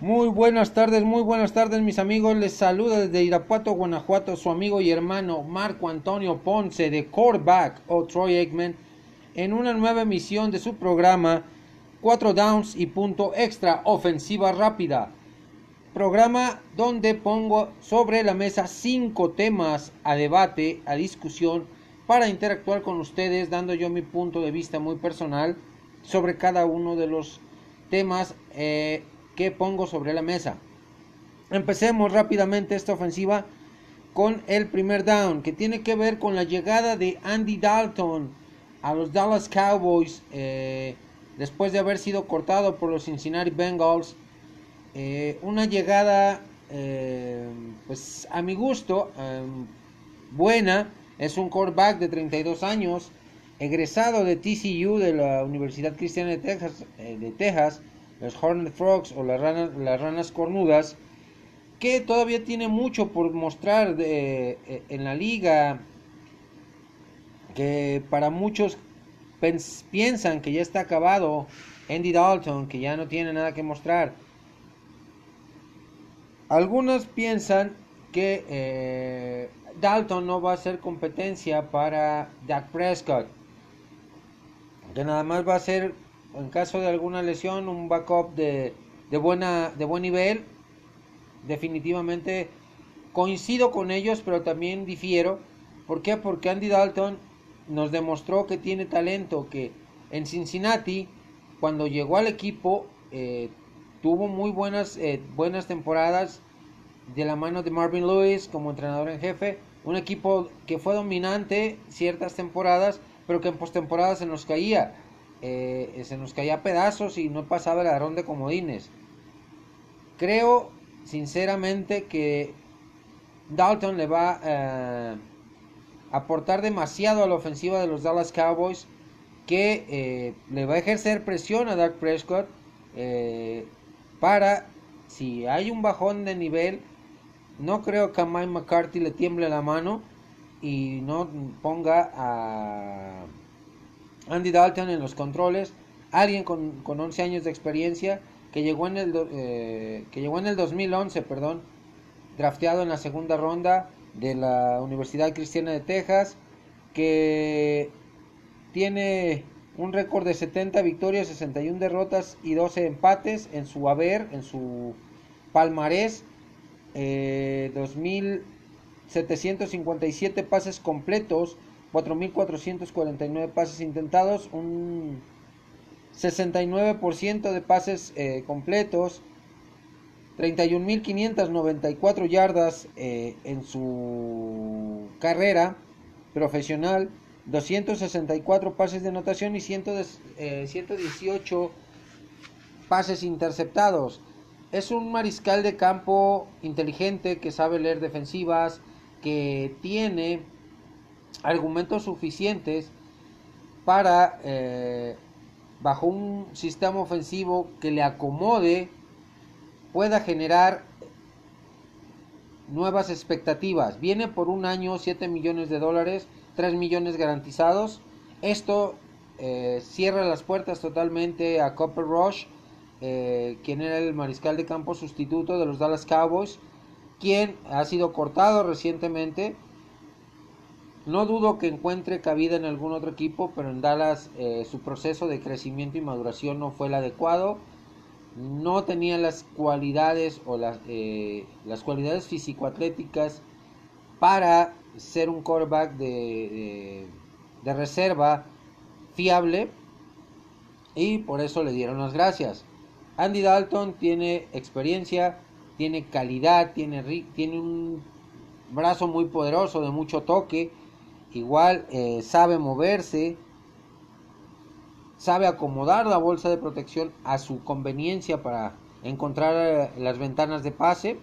Muy buenas tardes, muy buenas tardes mis amigos. Les saluda desde Irapuato, Guanajuato, su amigo y hermano Marco Antonio Ponce de Coreback o Troy Aikman en una nueva emisión de su programa 4 Downs y punto extra ofensiva rápida. Programa donde pongo sobre la mesa cinco temas a debate, a discusión, para interactuar con ustedes, dando yo mi punto de vista muy personal sobre cada uno de los temas eh, pongo sobre la mesa. Empecemos rápidamente esta ofensiva con el primer down, que tiene que ver con la llegada de Andy Dalton a los Dallas Cowboys eh, después de haber sido cortado por los Cincinnati Bengals. Eh, una llegada, pues a mi gusto, buena. Es un quarterback de 32 años, egresado de TCU de la Universidad Cristiana de Texas, de Texas los Hornet Frogs o las ranas, las ranas cornudas, que todavía tiene mucho por mostrar eh, en la liga, que para muchos piensan que ya está acabado Andy Dalton, que ya no tiene nada que mostrar. Algunos piensan que eh, Dalton no va a ser competencia para Dak Prescott, que nada más va a ser en caso de alguna lesión, un backup de, buena, de buen nivel. Definitivamente coincido con ellos, pero también difiero. ¿Por qué? Porque Andy Dalton nos demostró que tiene talento, que en Cincinnati, cuando llegó al equipo, eh, tuvo muy buenas, eh, buenas temporadas de la mano de Marvin Lewis como entrenador en jefe. Un equipo que fue dominante ciertas temporadas, pero que en postemporada se nos caía. Eh, se nos caía pedazos y no pasaba el ladrón de comodines. Creo sinceramente que Dalton le va a eh, aportar demasiado a la ofensiva de los Dallas Cowboys que eh, le va a ejercer presión a Dak Prescott para si hay un bajón de nivel no creo que a Mike McCarthy le tiemble la mano y no ponga a Andy Dalton en los controles, alguien con, 11 años de experiencia que llegó en el eh, que llegó en el 2011, perdón, drafteado en la segunda ronda de la Universidad Cristiana de Texas, que tiene un récord de 70 victorias, 61 derrotas y 12 empates en su haber, en su palmarés, eh, 2.757 pases completos, 4.449 pases intentados, un 69% de pases eh, completos, 31.594 yardas eh, en su carrera profesional, 264 pases de anotación y 118 eh, pases interceptados. Es un mariscal de campo inteligente que sabe leer defensivas, que tiene argumentos suficientes para, eh, bajo un sistema ofensivo que le acomode, pueda generar nuevas expectativas. Viene por un año 7 millones de dólares, 3 millones garantizados. Esto eh, cierra las puertas totalmente a Copper Rush, eh, quien era el mariscal de campo sustituto de los Dallas Cowboys, quien ha sido cortado recientemente no dudo que encuentre cabida en algún otro equipo, pero en Dallas eh, su proceso de crecimiento y maduración no fue el adecuado. No tenía las cualidades o las, eh, las cualidades físico-atléticas para ser un quarterback de, de reserva fiable y por eso le dieron las gracias. Andy Dalton tiene experiencia, tiene calidad, tiene, tiene un brazo muy poderoso de mucho toque igual eh, sabe moverse, sabe acomodar la bolsa de protección a su conveniencia para encontrar eh, las ventanas de pase.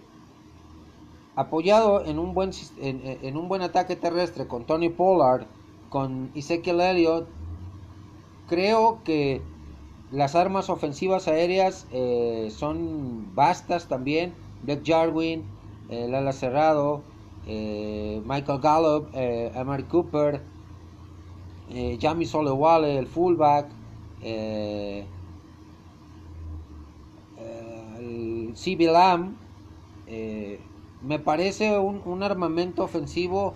Apoyado en un buen, en, un buen ataque terrestre con Tony Pollard, con Ezekiel Elliott, creo que las armas ofensivas aéreas eh, son vastas también. Black Jarwin, el ala cerrado, eh, Michael Gallup, eh, Amari Cooper, eh, Jamie Solewale, el fullback, el CB Lamb. Eh, me parece un, un, armamento ofensivo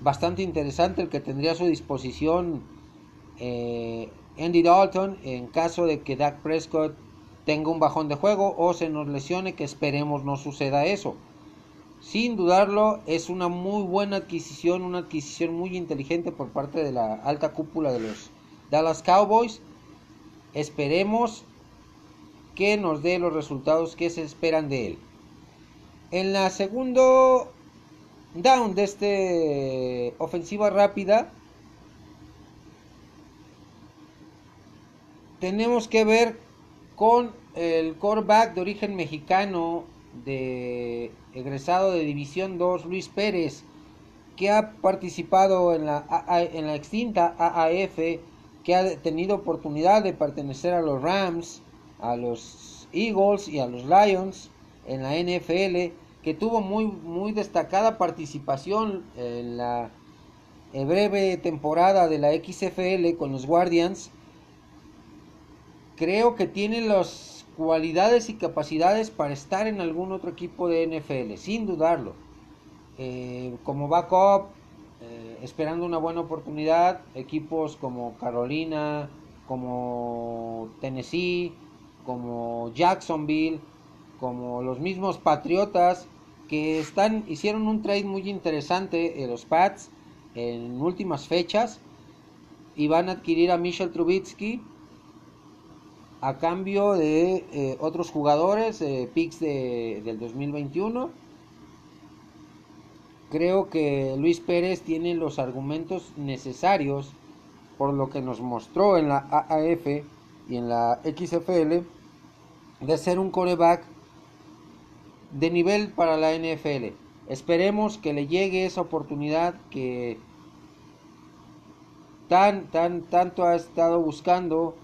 bastante interesante el que tendría a su disposición eh, Andy Dalton en caso de que Dak Prescott tenga un bajón de juego o se nos lesione, que esperemos no suceda eso. Sin dudarlo, es una muy buena adquisición, una adquisición muy inteligente por parte de la alta cúpula de los Dallas Cowboys. Esperemos que nos dé los resultados que se esperan de él. En la segundo down de este ofensiva rápida, tenemos que ver con el coreback de origen mexicano de egresado de División 2, Luis Pérez, que ha participado en la, en la extinta AAF, que ha tenido oportunidad de pertenecer a los Rams, a los Eagles y a los Lions en la NFL, que tuvo muy, muy destacada participación en la breve temporada de la XFL con los Guardians. Creo que tiene las cualidades y capacidades para estar en algún otro equipo de NFL, sin dudarlo. Eh, como backup, eh, esperando una buena oportunidad, equipos como Carolina, como Tennessee, como Jacksonville, como los mismos Patriotas, que están, hicieron un trade muy interesante en los Pats en últimas fechas y van a adquirir a Michel Trubitsky a cambio de eh, otros jugadores, eh, picks de, del 2021. Creo que Luis Pérez tiene los argumentos necesarios por lo que nos mostró en la AAF y en la XFL de ser un coreback de nivel para la NFL. Esperemos que le llegue esa oportunidad que tan, tan, tanto ha estado buscando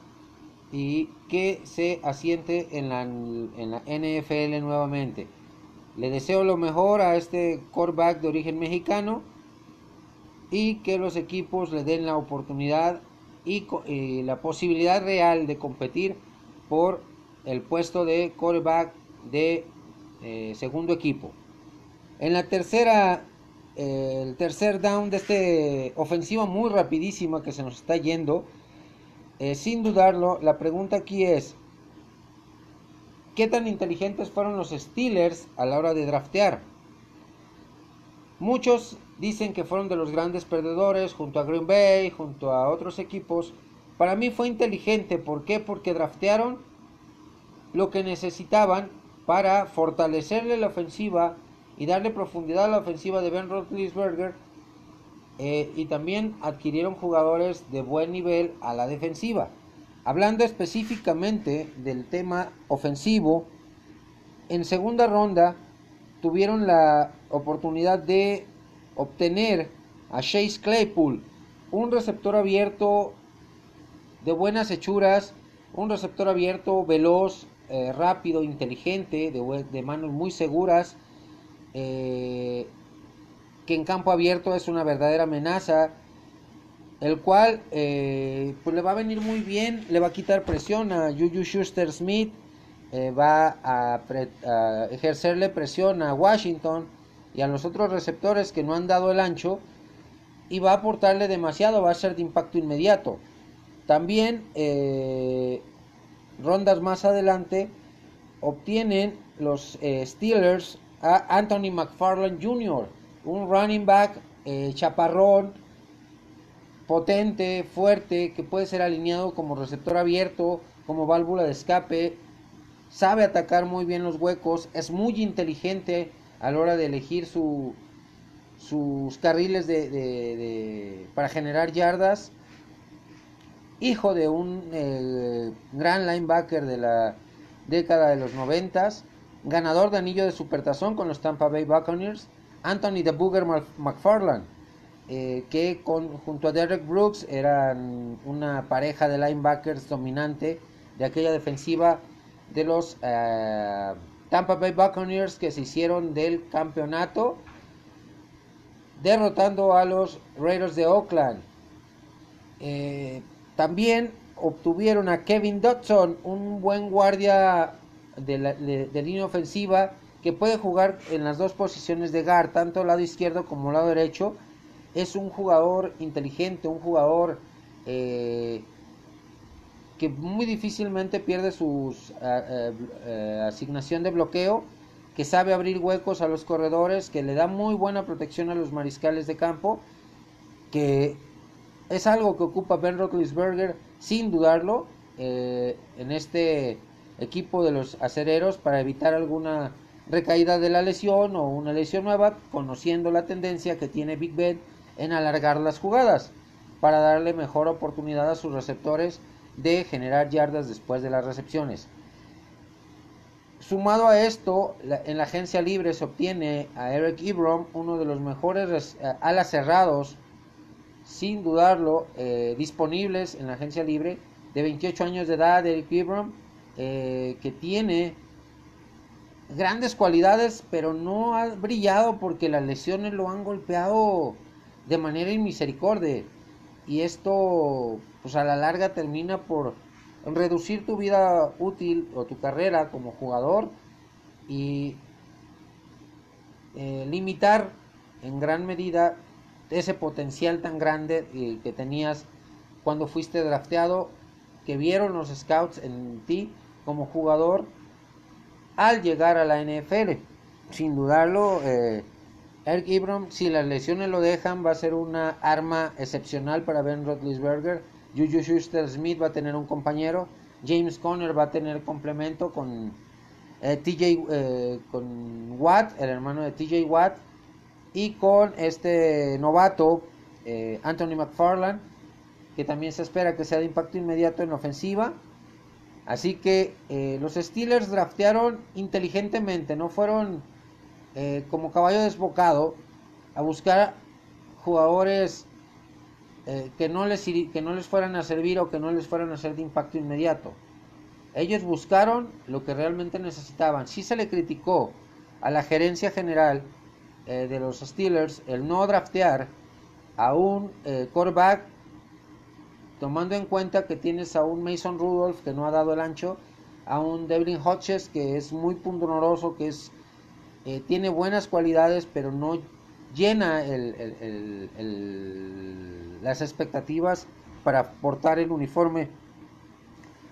y que se asiente en la, en la NFL nuevamente. Le deseo lo mejor a este coreback de origen mexicano y que los equipos le den la oportunidad y, y la posibilidad real de competir por el puesto de quarterback de eh, segundo equipo. En la tercera, eh, el tercer down de este ofensiva muy rapidísima que se nos está yendo, eh, sin dudarlo, la pregunta aquí es, ¿qué tan inteligentes fueron los Steelers a la hora de draftear? Muchos dicen que fueron de los grandes perdedores junto a Green Bay, junto a otros equipos. Para mí fue inteligente, ¿por qué? Porque draftearon lo que necesitaban para fortalecerle la ofensiva y darle profundidad a la ofensiva de Ben Roethlisberger eh, y también adquirieron jugadores de buen nivel a la defensiva. Hablando específicamente del tema ofensivo, en segunda ronda tuvieron la oportunidad de obtener a Chase Claypool, un receptor abierto de buenas hechuras, un receptor abierto veloz, eh, rápido, inteligente, de, manos muy seguras, eh, que en campo abierto es una verdadera amenaza, el cual eh, pues le va a venir muy bien, le va a quitar presión a Juju Schuster Smith, va a, ejercerle presión a Washington y a los otros receptores que no han dado el ancho y va a aportarle demasiado, va a ser de impacto inmediato. También rondas más adelante obtienen los eh, Steelers a Anthony McFarland Jr., un running back eh, chaparrón, potente, fuerte, que puede ser alineado como receptor abierto, como válvula de escape, sabe atacar muy bien los huecos, es muy inteligente a la hora de elegir su, sus carriles de, para generar yardas. Hijo de un gran linebacker de la década de los noventas, ganador de anillo de supertazón con los Tampa Bay Buccaneers, Anthony the Booger McFarland, eh, que junto a Derek Brooks eran una pareja de linebackers dominante de aquella defensiva de los eh, Tampa Bay Buccaneers que se hicieron del campeonato derrotando a los Raiders de Oakland. También obtuvieron a Kevin Dodson, un buen guardia de, línea ofensiva que puede jugar en las dos posiciones de guard, tanto lado izquierdo como lado derecho. Es un jugador inteligente, un jugador eh, que muy difícilmente pierde su eh, asignación de bloqueo, que sabe abrir huecos a los corredores, que le da muy buena protección a los mariscales de campo, que es algo que ocupa Ben Roethlisberger sin dudarlo eh, en este equipo de los acereros para evitar alguna recaída de la lesión o una lesión nueva, conociendo la tendencia que tiene Big Ben en alargar las jugadas para darle mejor oportunidad a sus receptores de generar yardas después de las recepciones. Sumado a esto, en la agencia libre se obtiene a Eric Ibram, uno de los mejores eh, alas cerrados, sin dudarlo, eh, disponibles en la agencia libre, de 28 años de edad, Eric Ibram, eh, que tiene grandes cualidades, pero no ha brillado porque las lesiones lo han golpeado de manera inmisericordia. Y esto pues a la larga termina por reducir tu vida útil o tu carrera como jugador y eh, limitar en gran medida ese potencial tan grande eh, que tenías cuando fuiste drafteado, que vieron los scouts en ti como jugador al llegar a la NFL. Sin dudarlo, eh, Eric Ibram, si las lesiones lo dejan, va a ser una arma excepcional para Ben Roethlisberger Juju Schuster Smith va a tener un compañero. James Conner va a tener complemento con eh, TJ eh, con Watt, el hermano de TJ Watt, y con este novato eh, Anthony McFarland, que también se espera que sea de impacto inmediato en la ofensiva. Así que los Steelers draftearon inteligentemente, no fueron como caballo desbocado a buscar jugadores eh, que, no les, que no les fueran a servir o que no les fueran a ser de impacto inmediato. Ellos buscaron lo que realmente necesitaban. Si se le criticó a la gerencia general eh, de los Steelers el no draftear a un eh, quarterback, tomando en cuenta que tienes a un Mason Rudolph que no ha dado el ancho, a un Devlin Hodges que es muy pundonoroso, que es, tiene buenas cualidades, pero no llena las expectativas para portar el uniforme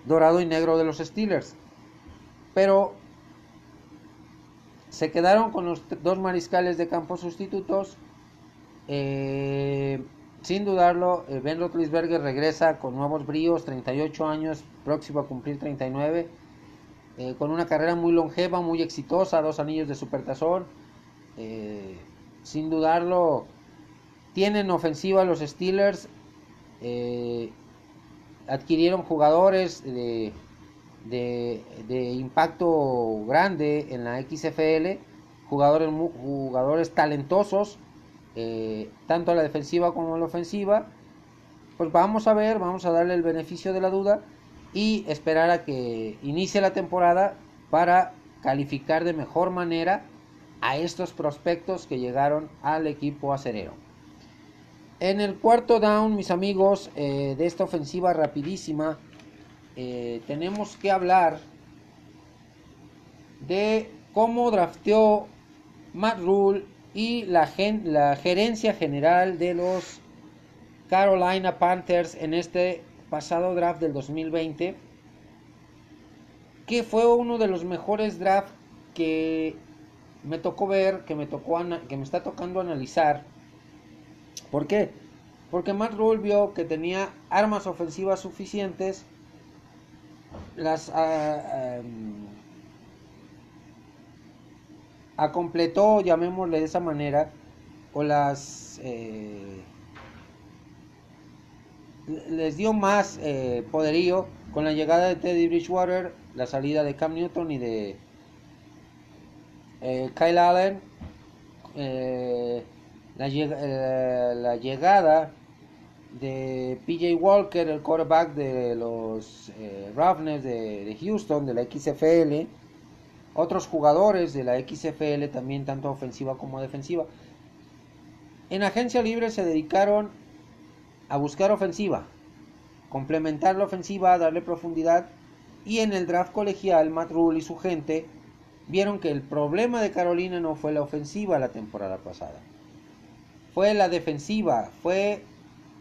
dorado y negro de los Steelers. Pero se quedaron con los dos mariscales de campo sustitutos. Eh, sin dudarlo, eh, Ben Roethlisberger regresa con nuevos bríos, 38 años, próximo a cumplir 39, eh, con una carrera muy longeva, muy exitosa, dos anillos de supertazón. sin dudarlo, tienen ofensiva los Steelers. Eh, adquirieron jugadores de, de, impacto grande en la XFL. Jugadores, jugadores talentosos. Eh, tanto a la defensiva como a la ofensiva. Pues vamos a ver, vamos a darle el beneficio de la duda y esperar a que inicie la temporada para calificar de mejor manera a estos prospectos que llegaron al equipo acerero. En el cuarto down, mis amigos, eh, de esta ofensiva rapidísima, eh, tenemos que hablar de cómo drafteó Matt Rule y la, la gerencia general de los Carolina Panthers en este pasado draft del 2020, que fue uno de los mejores drafts que me tocó ver, que me, tocó, que me está tocando analizar ¿Por qué? Porque Matt Rule vio que tenía armas ofensivas suficientes, las uh, acompletó, llamémosle de esa manera, o las eh, les dio más eh, poderío con la llegada de Teddy Bridgewater, la salida de Cam Newton y de Kyle Allen. Eh, la, llegada de PJ Walker, el quarterback de los eh, de, Houston, de la XFL, otros jugadores de la XFL también, tanto ofensiva como defensiva. En agencia libre se dedicaron a buscar ofensiva, complementar la ofensiva, darle profundidad Y en el draft colegial, Matt Rule y su gente vieron que el problema de Carolina no fue la ofensiva la temporada pasada. Fue la defensiva, fue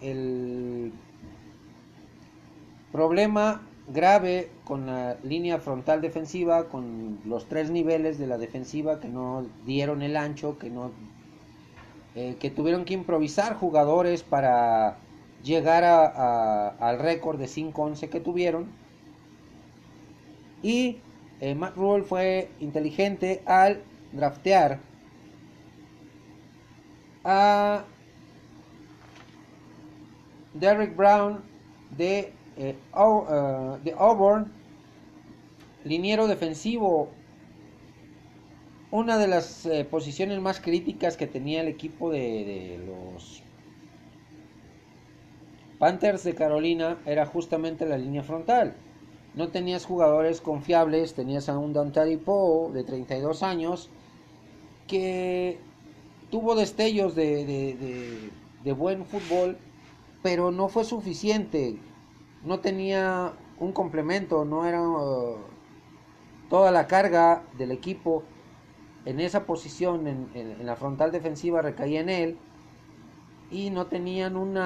el problema grave con la línea frontal defensiva, con los tres niveles de la defensiva que no dieron el ancho, que no eh, que tuvieron que improvisar jugadores para llegar al récord de 5-11 que tuvieron. Y eh, Matt Rule fue inteligente al draftear a Derek Brown de, eh, uh, de Auburn, liniero defensivo, una de las eh, posiciones más críticas que tenía el equipo de, los Panthers de Carolina era justamente la línea frontal. No tenías jugadores confiables, tenías a un Dante Poe de 32 años que tuvo destellos de, de, de buen fútbol, pero no fue suficiente. No tenía un complemento, no era uh, toda la carga del equipo en esa posición, en, la frontal defensiva, recaía en él y no tenían un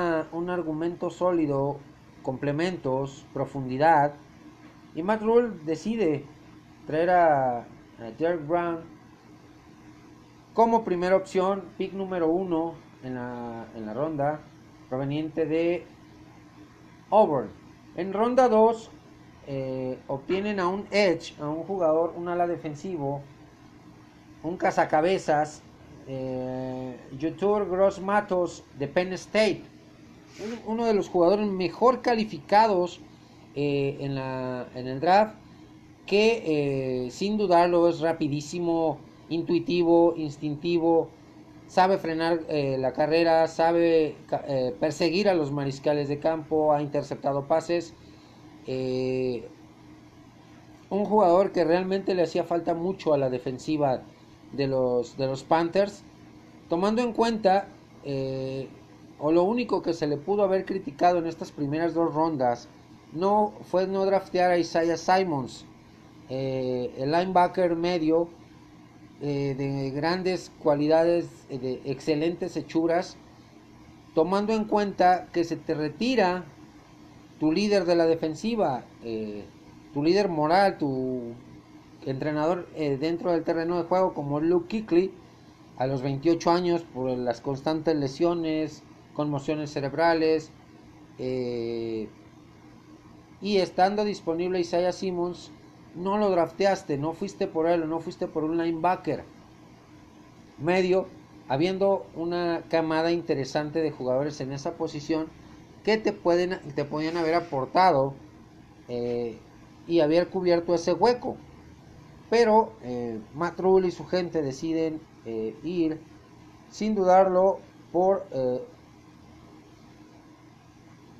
argumento sólido, complementos, profundidad. Y Matt Rule decide traer a, a Derek Brown como primera opción, pick número uno en la, en la ronda, proveniente de Auburn. En ronda 2 eh, obtienen a un edge, a un jugador, un ala defensivo, un cazacabezas, eh, Gross Matos de Penn State, uno de los jugadores mejor calificados eh, en, la, en, el draft, que eh, sin dudarlo es rapidísimo, intuitivo, instintivo, sabe frenar eh, la carrera, sabe eh, perseguir a los mariscales de campo, ha interceptado pases. Eh, un jugador que realmente le hacía falta mucho a la defensiva de los, de los Panthers, tomando en cuenta, o lo único que se le pudo haber criticado en estas primeras dos rondas, no fue no draftear a Isaiah Simons, el linebacker medio eh, de grandes cualidades, eh, de excelentes hechuras, tomando en cuenta que se te retira tu líder de la defensiva, eh, tu líder moral, tu entrenador dentro del terreno de juego como Luke Kickley a los 28 años por las constantes lesiones, conmociones cerebrales y estando disponible Isaiah Simmons no lo drafteaste, no fuiste por él, no fuiste por un linebacker medio, habiendo una camada interesante de jugadores en esa posición que te pueden te podían haber aportado eh, y haber cubierto ese hueco. Pero eh, Matt Rule y su gente deciden eh, ir sin dudarlo por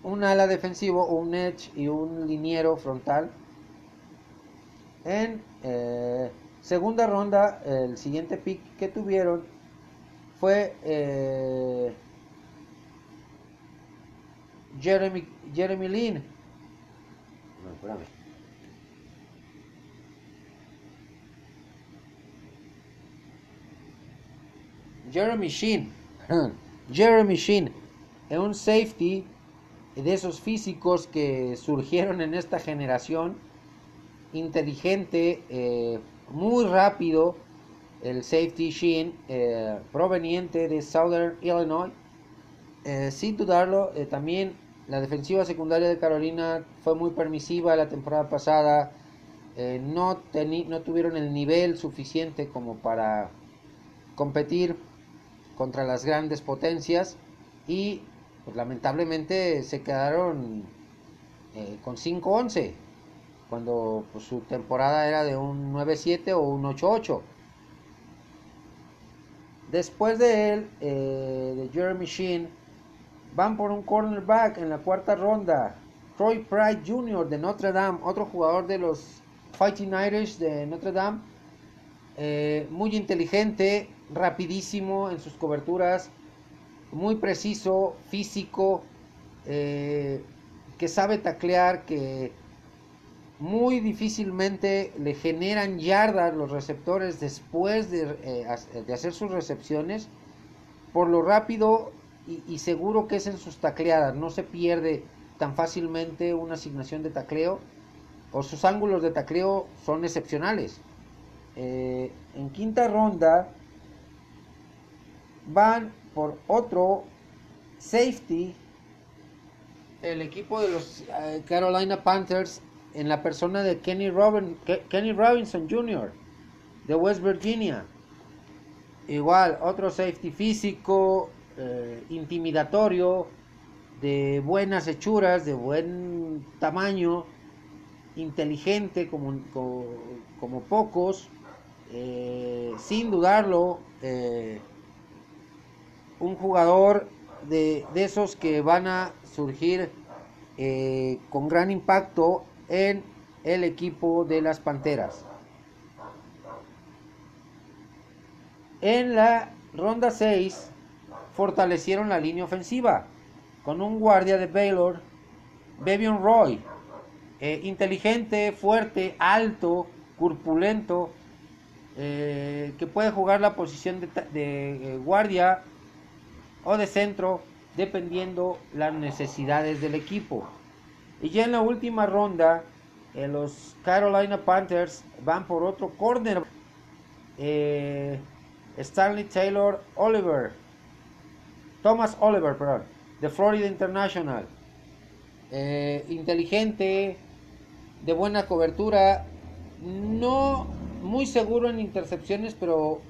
un ala defensivo, un edge y un liniero frontal en eh, segunda ronda, el siguiente pick que tuvieron fue eh, Jeremy, Jeremy Lin. No, espérame. Jeremy Sheen. Jeremy Sheen. Es un safety de esos físicos que surgieron en esta generación inteligente, eh, muy rápido, el safety Sheen, eh, proveniente de Southern Illinois. Eh, sin dudarlo, también la defensiva secundaria de Carolina fue muy permisiva la temporada pasada. no, no tuvieron el nivel suficiente como para competir contra las grandes potencias y pues, lamentablemente se quedaron con 5-11 cuando pues, su temporada era de un 9-7 o un 8-8. Después de él, eh, de Jeremy Sheen, van por un cornerback en la cuarta ronda. Troy Pride Jr. de Notre Dame, otro jugador de los Fighting Irish de Notre Dame. Eh, muy inteligente, rapidísimo en sus coberturas, muy preciso, físico, eh, que sabe taclear, que muy difícilmente le generan yardas los receptores después de, eh, hacer sus recepciones por lo rápido y, seguro que es en sus tacleadas. No se pierde tan fácilmente una asignación de tacleo o sus ángulos de tacleo son excepcionales. Eh, en quinta ronda van por otro safety el equipo de los eh, Carolina Panthers en la persona de Kenny, Kenny Robinson Jr. de West Virginia. Igual, otro safety físico, eh, intimidatorio, de buenas hechuras, de buen tamaño, inteligente como, como, pocos, eh, sin dudarlo, un jugador de, esos que van a surgir eh, con gran impacto en el equipo de las Panteras. En la ronda 6 fortalecieron la línea ofensiva con un guardia de Baylor, Bevion Roy, eh, inteligente, fuerte, alto, corpulento, eh, que puede jugar la posición de, de guardia o de centro, dependiendo las necesidades del equipo. Y ya en la última ronda, eh, los Carolina Panthers van por otro corner. Eh, Stanley Taylor Oliver, Thomas Oliver, perdón, de Florida International. Eh, inteligente, de buena cobertura, no muy seguro en intercepciones, pero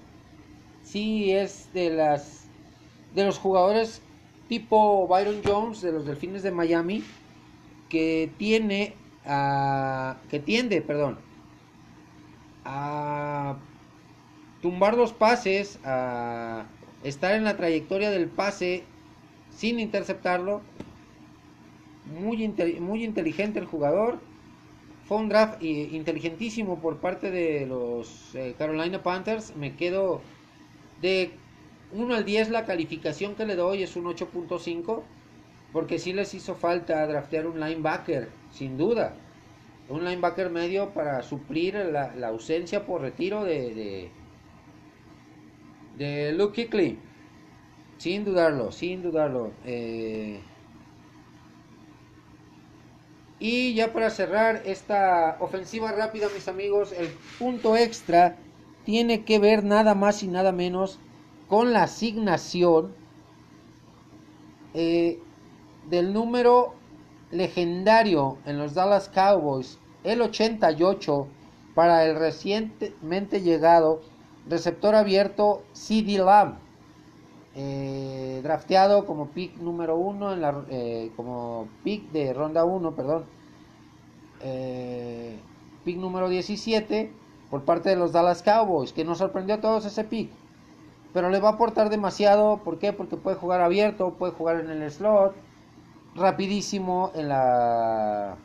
sí es de las de los jugadores tipo Byron Jones de los Delfines de Miami que tiene a, que tiende, perdón, a tumbar los pases, a estar en la trayectoria del pase sin interceptarlo. Muy, muy inteligente el jugador. Fue un draft inteligentísimo por parte de los eh, Carolina Panthers. Me quedo de 1 al 10 la calificación que le doy es un 8.5 porque sí les hizo falta draftear un linebacker, sin duda. Un linebacker medio para suplir la, ausencia por retiro de, de, Luke Kickley. Sin dudarlo, sin dudarlo. Eh, y ya para cerrar esta ofensiva rápida, mis amigos, el punto extra tiene que ver nada más y nada menos con la asignación eh, del número legendario en los Dallas Cowboys, el 88, para el recientemente llegado receptor abierto CD Lamb, eh, drafteado como pick número uno en la, eh, como pick de ronda 1, perdón, pick número 17 por parte de los Dallas Cowboys, que nos sorprendió a todos ese pick pero le va a aportar demasiado. ¿Por qué? Porque puede jugar abierto, puede jugar en el slot, rapidísimo en la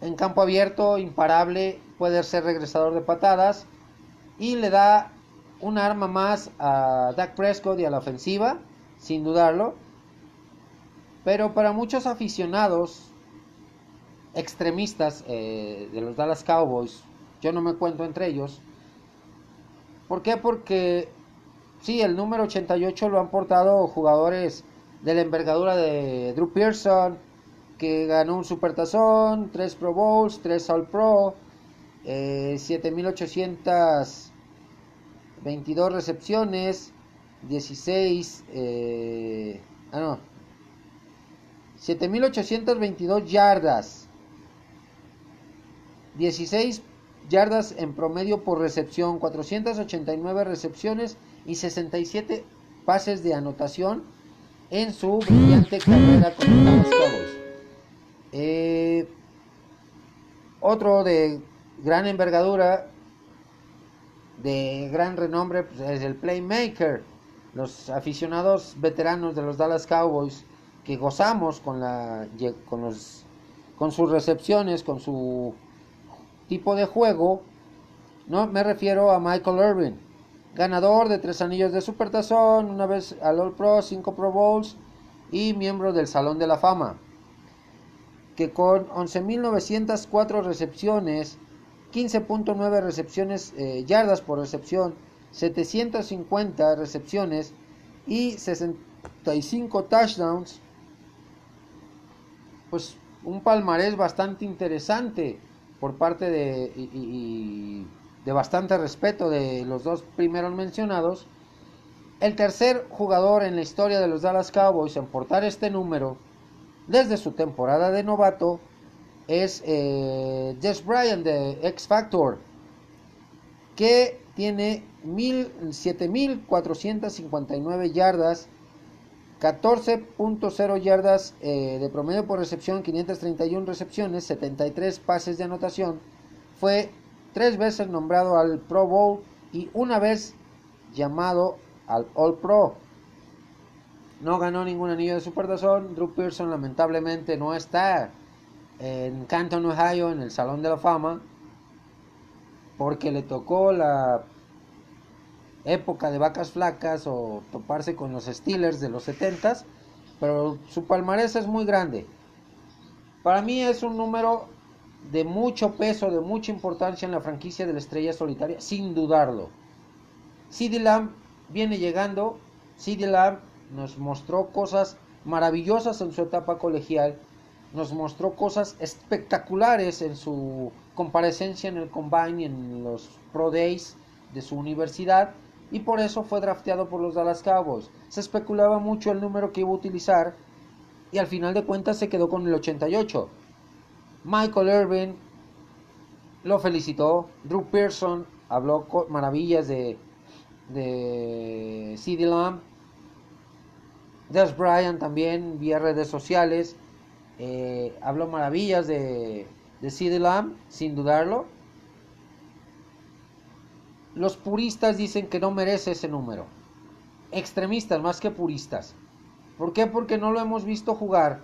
en campo abierto, imparable, puede ser regresador de patadas y le da un arma más a Dak Prescott y a la ofensiva, sin dudarlo. Pero para muchos aficionados extremistas eh, de los Dallas Cowboys, yo no me cuento entre ellos, ¿Por qué? Porque sí, el número 88 lo han portado jugadores de la envergadura de Drew Pearson, que ganó un Supertazón, 3 Pro Bowls, 3 All Pro, eh, 7822 recepciones, 16, eh, ah no, 7822 yardas, 16 yardas en promedio por recepción, 489 recepciones y 67 pases de anotación en su brillante carrera con los Cowboys. Eh, otro de gran envergadura, de gran renombre, pues, es el Playmaker. Los aficionados veteranos de los Dallas Cowboys que gozamos con, la, con, los, con sus recepciones, con su tipo de juego, no me refiero a Michael Irvin, ganador de tres anillos de Supertazón, una vez al All Pro, cinco Pro Bowls y miembro del Salón de la Fama. que con 11.904 recepciones, 15.9 recepciones, eh, yardas por recepción, 750 recepciones y 65 touchdowns, pues un palmarés bastante interesante por parte de, de bastante respeto de los dos primeros mencionados. El tercer jugador en la historia de los Dallas Cowboys en portar este número desde su temporada de novato es eh, Jess Bryan de X Factor, que tiene 7.459 yardas, 14.0 yardas eh, de promedio por recepción, 531 recepciones, 73 pases de anotación. Fue tres veces nombrado al Pro Bowl y una vez llamado al All Pro. No ganó ningún anillo de Supertazón. Drew Pearson lamentablemente no está en Canton, Ohio, en el Salón de la Fama, porque le tocó la época de vacas flacas o toparse con los Steelers de los 70 pero su palmarés es muy grande. Para mí es un número de mucho peso, de mucha importancia en la franquicia de la estrella solitaria, sin dudarlo. CD Lamb viene llegando, CD Lamb nos mostró cosas maravillosas en su etapa colegial, nos mostró cosas espectaculares en su comparecencia en el Combine y en los Pro Days de su universidad y por eso fue drafteado por los Dallas Cowboys. Se especulaba mucho el número que iba a utilizar y al final de cuentas se quedó con el 88. Michael Irvin lo felicitó, Drew Pearson habló maravillas de, de CD Lamb Des Bryant también vía redes sociales eh, habló maravillas de, de CD Lamb, sin dudarlo. Los puristas dicen que no merece ese número. Extremistas más que puristas. ¿Por qué? Porque no lo hemos visto jugar.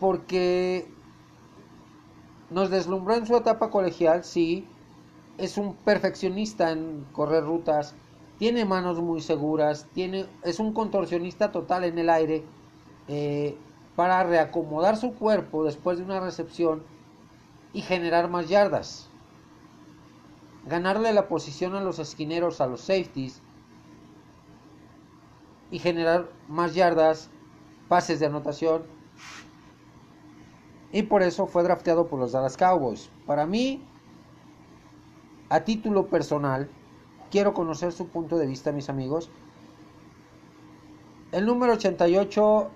Porque nos deslumbró en su etapa colegial, sí. Es un perfeccionista en correr rutas tiene manos muy seguras, tiene, es un contorsionista total en el aire eh, para reacomodar su cuerpo después de una recepción y generar más yardas. Ganarle la posición a los esquineros, a los safeties y generar más yardas, pases de anotación. Y por eso fue drafteado por los Dallas Cowboys. Para mí, a título personal, quiero conocer su punto de vista, mis amigos. El número 88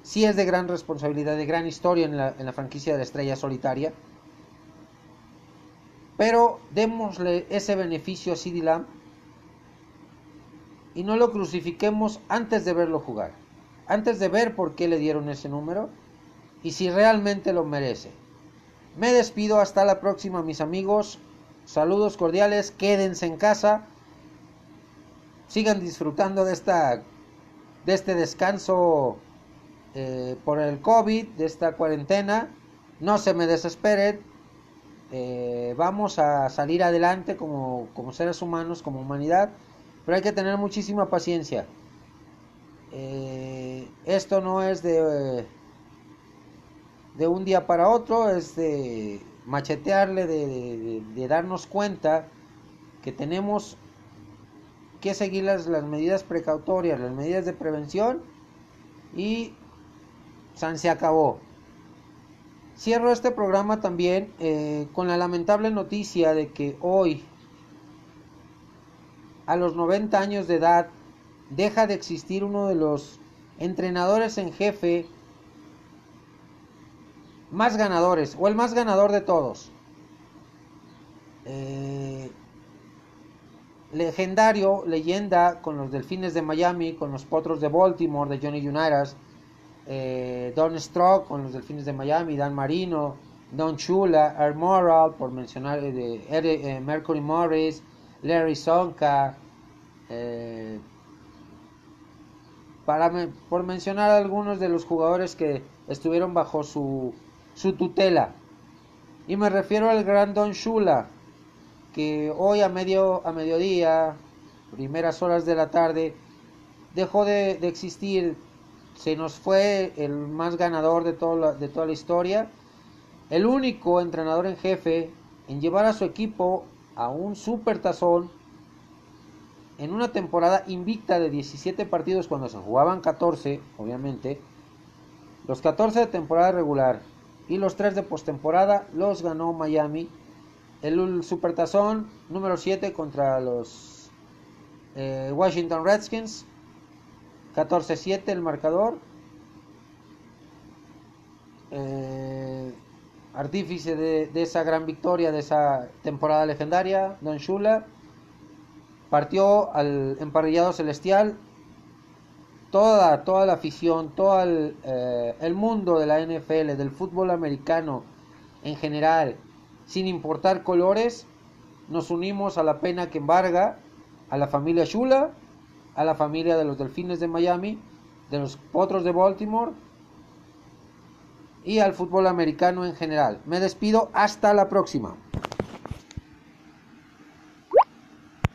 sí es de gran responsabilidad, de gran historia en la, franquicia de la estrella solitaria. Pero démosle ese beneficio a CD y no lo crucifiquemos antes de verlo jugar. Antes de ver por qué le dieron ese número y si realmente lo merece. Me despido hasta la próxima, mis amigos. Saludos cordiales, quédense en casa, sigan disfrutando de esta de este descanso eh, por el COVID, de esta cuarentena. No se me desesperen. Eh, vamos a salir adelante como, como, seres humanos, como humanidad, pero hay que tener muchísima paciencia. Eh, esto no es de, de un día para otro, es de machetearle, de, darnos cuenta que tenemos que seguir las, medidas precautorias, las medidas de prevención y San se acabó. Cierro este programa también eh, con la lamentable noticia de que hoy, a los 90 años de edad, deja de existir uno de los entrenadores en jefe más ganadores o el más ganador de todos. Eh, legendario, leyenda con los Delfines de Miami, con los Potros de Baltimore, de Johnny Unitas, eh, Don Stroke con los Delfines de Miami, Dan Marino, Don Chula, Air Moral, por mencionar eh, de Mercury Morris, Larry Sonka, para, por mencionar algunos de los jugadores que estuvieron bajo su su tutela. Y me refiero al gran Don Shula, que hoy a, medio, a mediodía, primeras horas de la tarde, dejó de, existir se nos fue el más ganador de, de toda la historia, el único entrenador en jefe en llevar a su equipo a un super tazón en una temporada invicta de 17 partidos cuando se jugaban 14, obviamente, los 14 de temporada regular y los 3 de postemporada los ganó Miami. El Supertazón número 7 contra los eh, Washington Redskins. 14-7 el marcador. Eh, artífice de, esa gran victoria, de esa temporada legendaria, Don Shula. Partió al emparrillado celestial. Toda, toda la afición, todo el, eh, el mundo de la NFL, del fútbol americano en general, sin importar colores, nos unimos a la pena que embarga a la familia Shula, a la familia de los Delfines de Miami, de los Potros de Baltimore y al fútbol americano en general. Me despido hasta la próxima.